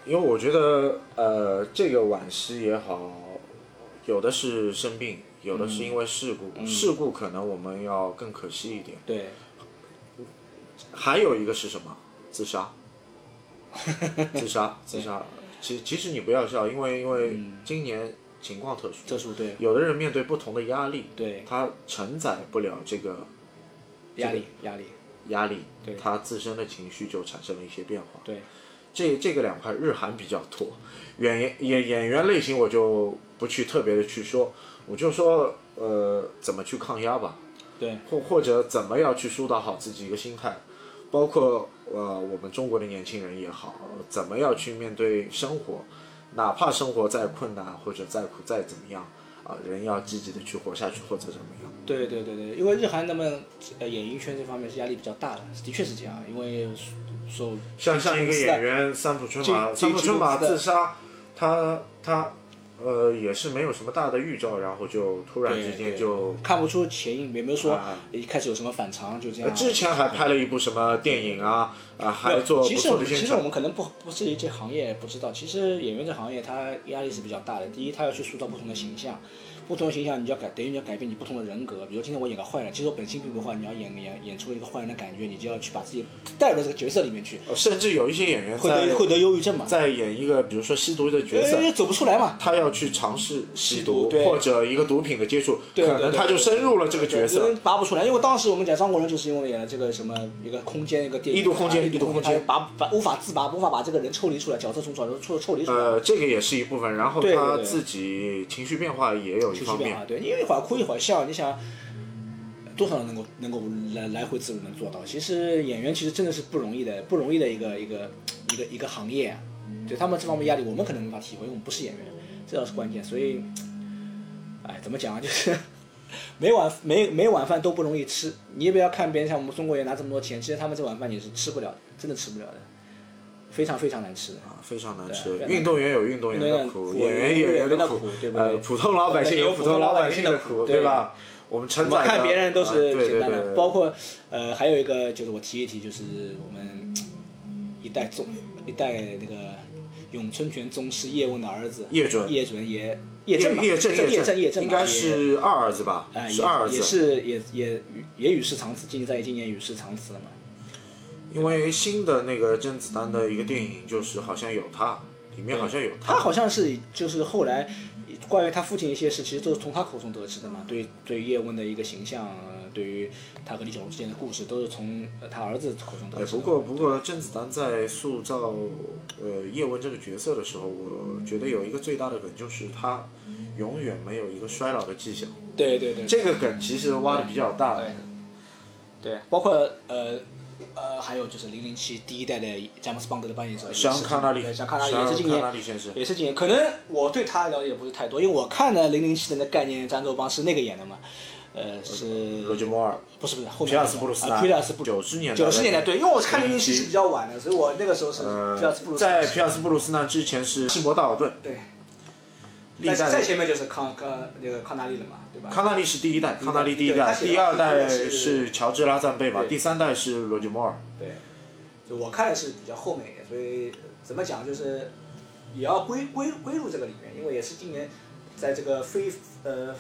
因为我觉得，呃，这个惋惜也好，有的是生病，有的是因为事故，事故可能我们要更可惜一点。对。还有一个是什么？自杀。自杀，自杀。其其实你不要笑，因为因为今年。情况特殊，特殊对，有的人面对不同的压力，对，他承载不了这个压力压力。压力，对，他自身的情绪就产生了一些变化，对，这这个两块日韩比较多，演员演演员类型我就不去特别的去说，我就说呃怎么去抗压吧，对，或或者怎么样去疏导好自己一个心态，包括呃我们中国的年轻人也好，怎么样去面对生活。哪怕生活再困难或者再苦再怎么样，啊，人要积极的去活下去或者怎么样。对对对对，因为日韩他们呃演艺圈这方面是压力比较大的，的确是这样。因为说像像一个演员三浦春马，三浦春马自杀，他他。呃，也是没有什么大的预兆，然后就突然之间就看不出前因，也没有说一开始有什么反常，就这样。之前还拍了一部什么电影啊啊，还做不错的其实我们可能不不是这行业不知道，其实演员这行业他压力是比较大的。第一，他要去塑造不同的形象。不同的形象，你就要改，等于你要改变你不同的人格。比如今天我演个坏人，其实我本性并不坏，你要演演演出一个坏人的感觉，你就要去把自己带入到这个角色里面去。甚至有一些演员会得会得忧郁症嘛，在演一个比如说吸毒的角色，走不出来嘛。他要去尝试吸毒或者一个毒品的接触，可能他就深入了这个角色。拔不出来，因为当时我们讲张国荣就是因为演了这个什么一个空间一个电影，异度空间，异度空间，拔拔无法自拔，无法把这个人抽离出来，角色从角色抽抽离出来。呃，这个也是一部分，然后他自己情绪变化也有一方面。对。一会儿哭一会儿笑，你想多少人能够能够来来回自如能做到？其实演员其实真的是不容易的，不容易的一个一个一个一个行业。对他们这方面压力，我们可能无法体会，因为我们不是演员，这倒是关键。所以，哎，怎么讲啊？就是每晚每每晚饭都不容易吃。你也不要看别人像我们中国人拿这么多钱，其实他们这碗饭也是吃不了的，真的吃不了的。非常非常难吃啊，非常难吃。运动员有运动员的苦，演员有演员的苦，呃，普通老百姓有普通老百姓的苦，对吧？我们承载看别人都是简单的，包括呃，还有一个就是我提一提，就是我们一代宗一代那个咏春拳宗师叶问的儿子叶准，叶准也叶正叶正叶正叶正应该是二儿子吧？是二儿子，也是也也也与世长辞，今年在今年与世长辞了嘛。因为新的那个甄子丹的一个电影，就是好像有他，里面好像有他。他好像是就是后来关于他父亲一些事，其实都是从他口中得知的嘛。对对叶问的一个形象，对于他和李小龙之间的故事，都是从他儿子口中得知。不过不过甄子丹在塑造呃叶问这个角色的时候，我觉得有一个最大的梗就是他永远没有一个衰老的迹象。对对对。这个梗其实挖的比较大。对，包括呃。呃，还有就是《零零七》第一代的詹姆斯邦德的扮演者，像康纳里，像康纳里也是今年，也是今年。可能我对他了解不是太多，因为我看的《零零七》的那概念，詹卓邦是那个演的嘛，呃，是罗杰摩尔，不是不是，后面皮尔斯布鲁斯皮尔斯布九十年代，九十年代对，因为我看《零零七》是比较晚的，所以我那个时候是皮尔斯布鲁斯。在皮尔斯布鲁斯呢之前是希伯道尔顿。对。在在前面就是康康那个康纳利了嘛，对吧？康纳利是第一代，康纳利第一代，第二代是乔治拉赞贝嘛，第三代是罗杰摩尔。对，就我看的是比较后面一点，所以怎么讲就是也要归归归入这个里面，因为也是今年在这个非呃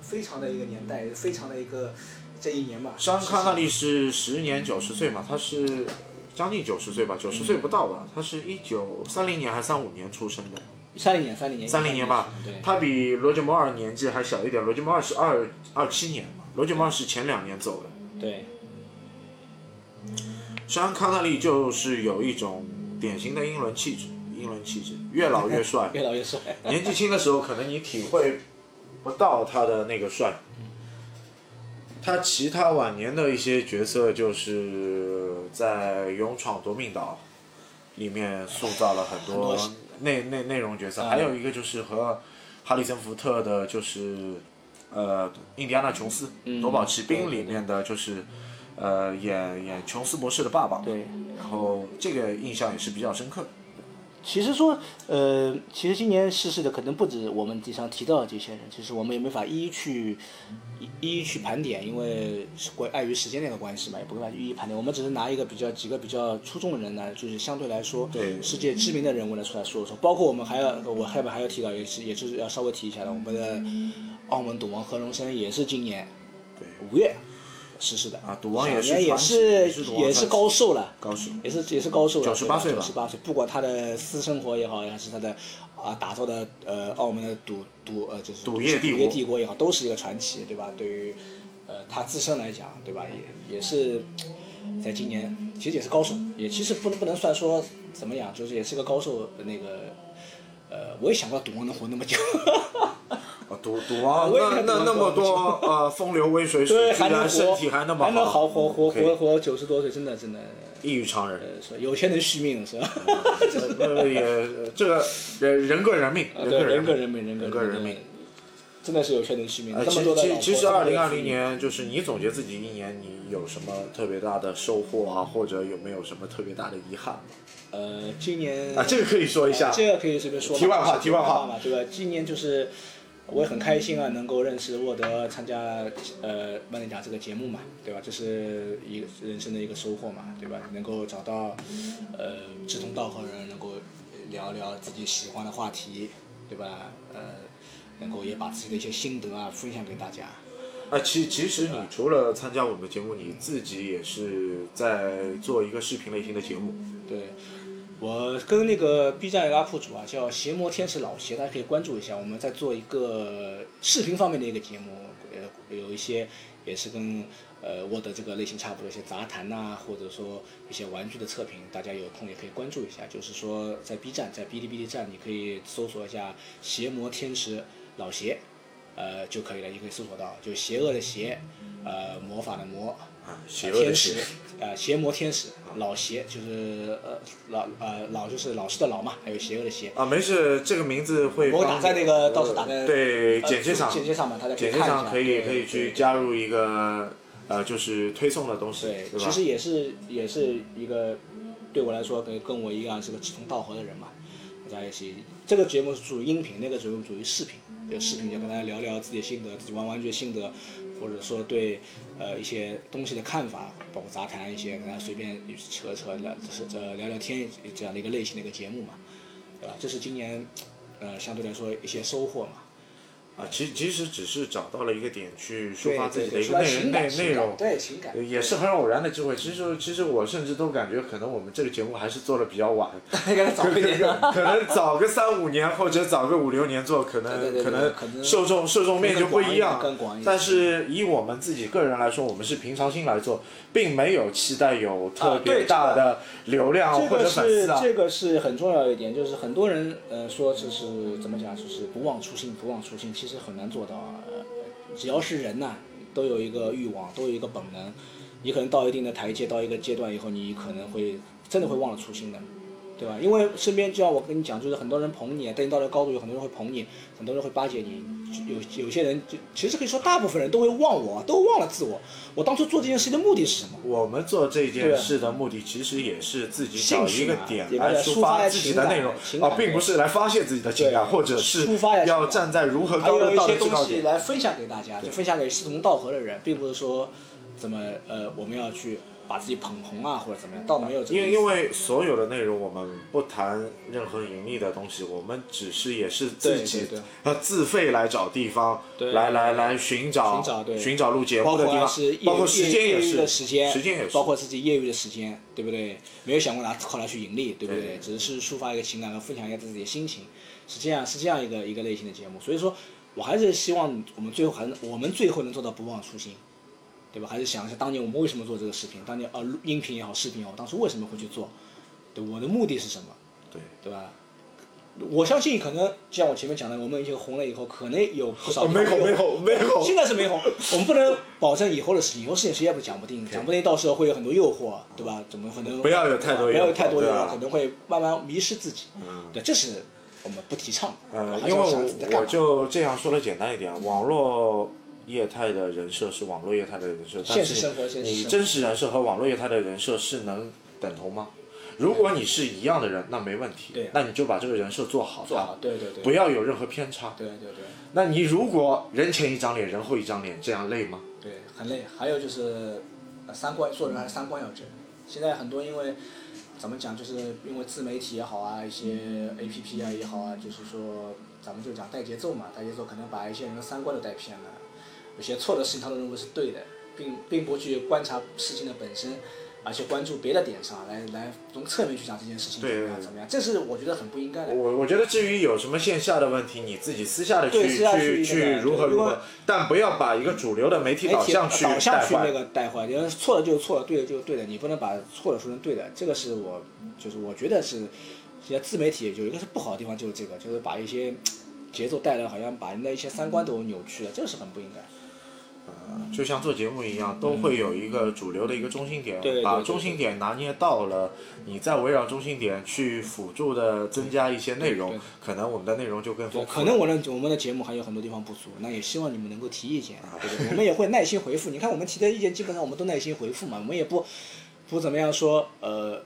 非常的一个年代，非常的一个这一年嘛。山康纳利是十年九十岁嘛，他是将近九十岁吧，九十岁不到吧？他是一九三零年还是三五年出生的？三零年，三零年，三零年吧。他比罗杰摩尔年纪还小一点，罗杰摩尔是二二七年嘛，罗杰摩尔是前两年走的。对。山康纳利就是有一种典型的英伦气质，英伦气质，越老越帅。越老越帅。年纪轻的时候可能你体会不到他的那个帅。他其他晚年的一些角色就是在《勇闯夺命岛》里面塑造了很多。内内内容角色，还有一个就是和哈里森福特的，就是呃，印第安纳琼斯《夺宝奇兵》里面的就是呃，演演琼斯博士的爸爸。对。然后这个印象也是比较深刻。其实说，呃，其实今年逝世的可能不止我们经常提到的这些人，其实我们也没法一一去一一去盘点，因为是关碍于时间那个关系嘛，也不办法一一盘点。我们只是拿一个比较几个比较出众的人呢，就是相对来说世界知名的人物呢出来说说。包括我们还要我后面还要提到，也是也是要稍微提一下的，我们的澳门赌王何荣生也是今年五月逝世的。啊，赌王也是也是也是高寿了，高寿也是也是高寿了，九十八岁九十八岁，不管他的私生活也好，还是他的啊打造的呃澳门的赌赌呃就是赌业帝国也好，都是一个传奇，对吧？对于呃他自身来讲，对吧？也也是在今年其实也是高寿，也其实不能不能算说怎么样，就是也是个高寿那个呃，我也想不到赌王能活那么久。赌赌王那那那么多呃 风流威水，对，还能身体还那么好，活活活活九十多岁，真的真的异于常人。是有钱能续命是吧？呃也这个人人各人命，人各人命，人各人命，真的是有钱能续命。其实其实二零二零年就是你总结自己一年，你有什么特别大的收获啊，或者有没有什么特别大的遗憾吗？呃，今年啊，这个可以说一下，这个可以随便说。题外话，题外话嘛，对吧？今年就是。我也很开心啊，能够认识沃德，参加呃万能甲这个节目嘛，对吧？这是一个人生的一个收获嘛，对吧？能够找到呃志同道合的人，能够聊聊自己喜欢的话题，对吧？呃，能够也把自己的一些心得啊分享给大家。啊，其其实你除了参加我们的节目，你自己也是在做一个视频类型的节目。对。我跟那个 B 站 UP 主啊，叫邪魔天使老邪，大家可以关注一下。我们在做一个视频方面的一个节目，呃，有一些也是跟呃我的这个类型差不多，一些杂谈呐，或者说一些玩具的测评，大家有空也可以关注一下。就是说在 B 站，在哔哩哔哩站，你可以搜索一下邪魔天使老邪，呃就可以了，你可以搜索到，就邪恶的邪，呃魔法的魔。天使，呃，邪魔天使，老邪就是呃老呃老就是老师的老嘛，还有邪恶的邪。啊，没事，这个名字会。我打在那个到时候打在对简介上，简介上嘛，大家简介上可以可以去加入一个呃就是推送的东西，对其实也是也是一个对我来说跟跟我一样是个志同道合的人嘛，大家一起。这个节目是属于音频，那个节目属于视频，就视频就跟大家聊聊自己的心得，自己玩玩具的心得。或者说对呃一些东西的看法，包括杂谈一些，跟大家随便扯扯聊，是这聊聊天这样的一个类型的一个节目嘛，对吧？这是今年呃相对来说一些收获嘛。啊，其其实只是找到了一个点去抒发自己的一个内内内容，对情感，也是很偶然的机会。其实其实我甚至都感觉，可能我们这个节目还是做的比较晚，可能早一点，可能早个三五年或者早个五六年做，可能可能受众受众面就不一样。但是以我们自己个人来说，我们是平常心来做，并没有期待有特别大的流量或者粉丝啊。这个是很重要一点，就是很多人呃说就是怎么讲，就是不忘初心，不忘初心。其实。是很难做到啊！只要是人呐，都有一个欲望，都有一个本能。你可能到一定的台阶，到一个阶段以后，你可能会真的会忘了初心的。对吧？因为身边就像我跟你讲，就是很多人捧你，等你到了高度，有很多人会捧你，很多人会巴结你。有有些人就其实可以说，大部分人都会忘我，都忘了自我。我当初做这件事的目的是什么？我们做这件事的目的，其实也是自己找一个点来抒发自己的内容啊，并不是来发泄自己的情感，或者是要站在如何高的道德制高点来分享给大家，就分享给志同道合的人，并不是说怎么呃，我们要去。把自己捧红啊，或者怎么样，倒没有。因为因为所有的内容，我们不谈任何盈利的东西，我们只是也是自己呃自费来找地方，来来来寻找寻找录节目的地方，包括时间也是时间，时间也是，包括自己业余的时间，对不对？没有想过拿靠它去盈利，对不对？只是抒发一个情感和分享一下自己的心情，是这样是这样一个一个类型的节目。所以说，我还是希望我们最后还是我们最后能做到不忘初心。对吧？还是想一下当年我们为什么做这个视频？当年啊，音频也好，视频也好，当时为什么会去做？对，我的目的是什么？对，对吧？我相信可能就像我前面讲的，我们已经红了以后，可能有不少没红，没红，没红。现在是没红，我们不能保证以后的事情，以后事情谁也不讲不定，讲不定到时候会有很多诱惑，对吧？怎么可能？不要有太多，不要有太多诱惑，可能会慢慢迷失自己。嗯，对，这是我们不提倡。呃，因为我就这样说的简单一点，网络。业态的人设是网络业态的人设，但是你真实人设和网络业态的人设是能等同吗？如果你是一样的人，那没问题。对，那你就把这个人设做好，做好，对对对，不要有任何偏差。对对对。那你如果人前一张脸，人后一张脸，这样累吗？对，很累。还有就是，三观做人还是三观要正。现在很多因为怎么讲，就是因为自媒体也好啊，一些 A P P 啊也好啊，就是说咱们就讲带节奏嘛，带节奏可能把一些人的三观都带偏了。有些错的事情他都认为是对的，并并不去观察事情的本身。而且关注别的点上来，来从侧面去讲这件事情怎么样怎么样，这是我觉得很不应该的。我我觉得至于有什么线下的问题，你自己私下的去去去如何如何，但不要把一个主流的媒体导向去导向去那个带坏。你要错了就是错了，对的就是对的，你不能把错的说成对的。这个是我就是我觉得是，现在自媒体有一个是不好的地方就是这个，就是把一些节奏带来好像把人的一些三观都扭曲了，这个是很不应该。就像做节目一样，都会有一个主流的一个中心点，对把中心点拿捏到了，你再围绕中心点去辅助的增加一些内容，可能我们的内容就更丰富。可能我的我们的节目还有很多地方不足，那也希望你们能够提意见，对不对？我们也会耐心回复。你看我们提的意见，基本上我们都耐心回复嘛，我们也不不怎么样说，呃。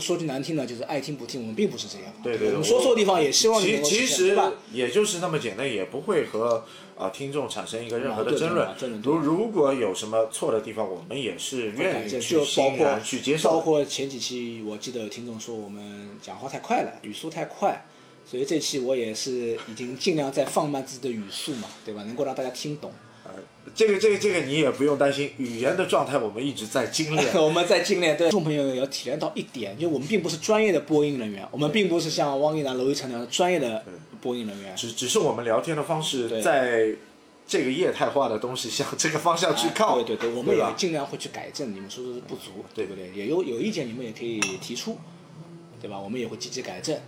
说句难听的，就是爱听不听，我们并不是这样。对对。我们说错地方也希望你其其实也就是那么简单，也不会和啊听众产生一个任何的争论。如如果有什么错的地方，我们也是愿意去欣然去接受。包括前几期，我记得有听众说我们讲话太快了，语速太快，所以这期我也是已经尽量在放慢自己的语速嘛，对吧？能够让大家听懂。这个这个这个你也不用担心，语言的状态我们一直在精炼。我们在精炼，对。听众朋友要体验到一点，就我们并不是专业的播音人员，我们并不是像汪一楠、娄一成那样专业的播音人员。只只是我们聊天的方式，在这个业态化的东西向这个方向去靠。对对对，我们也尽量会去改正你们说的不足，对不对？也有有意见，你们也可以提出，对吧？我们也会积极改正。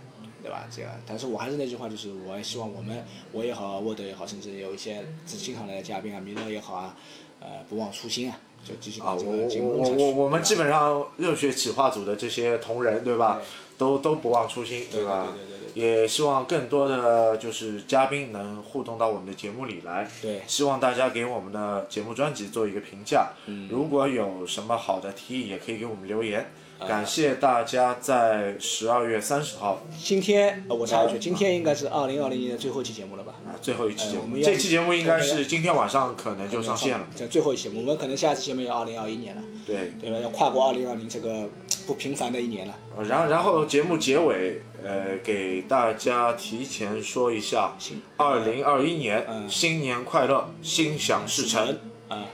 对吧？这样，但是我还是那句话，就是我也希望我们，我也好，沃德也好，甚至有一些经常来的嘉宾啊，米勒也好啊，呃，不忘初心啊，就继续啊，我我我我们基本上热血企划组的这些同仁，对吧？都都不忘初心，对吧？对对对也希望更多的就是嘉宾能互动到我们的节目里来。对。希望大家给我们的节目专辑做一个评价。嗯。如果有什么好的提议，也可以给我们留言。感谢大家在十二月三十号。今天，我插一句，今天应该是二零二零年的最后一期节目了吧？啊，最后一期节目。这期节目应该是今天晚上可能就上线了。这最后一期，我们可能下期节目要二零二一年了。对。对吧？要跨过二零二零这个不平凡的一年了。然然后节目结尾，呃，给大家提前说一下，二零二一年新年快乐，心想事成。啊，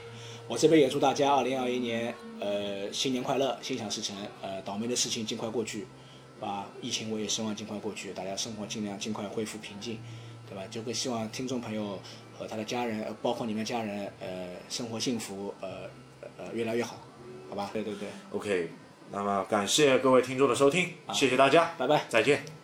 我这边也祝大家二零二一年。呃，新年快乐，心想事成。呃，倒霉的事情尽快过去，把疫情我也希望尽快过去，大家生活尽量尽快恢复平静，对吧？就会希望听众朋友和他的家人，包括你们家人，呃，生活幸福，呃呃，越来越好，好吧？对对对。OK，那么感谢各位听众的收听，谢谢大家，拜拜，再见。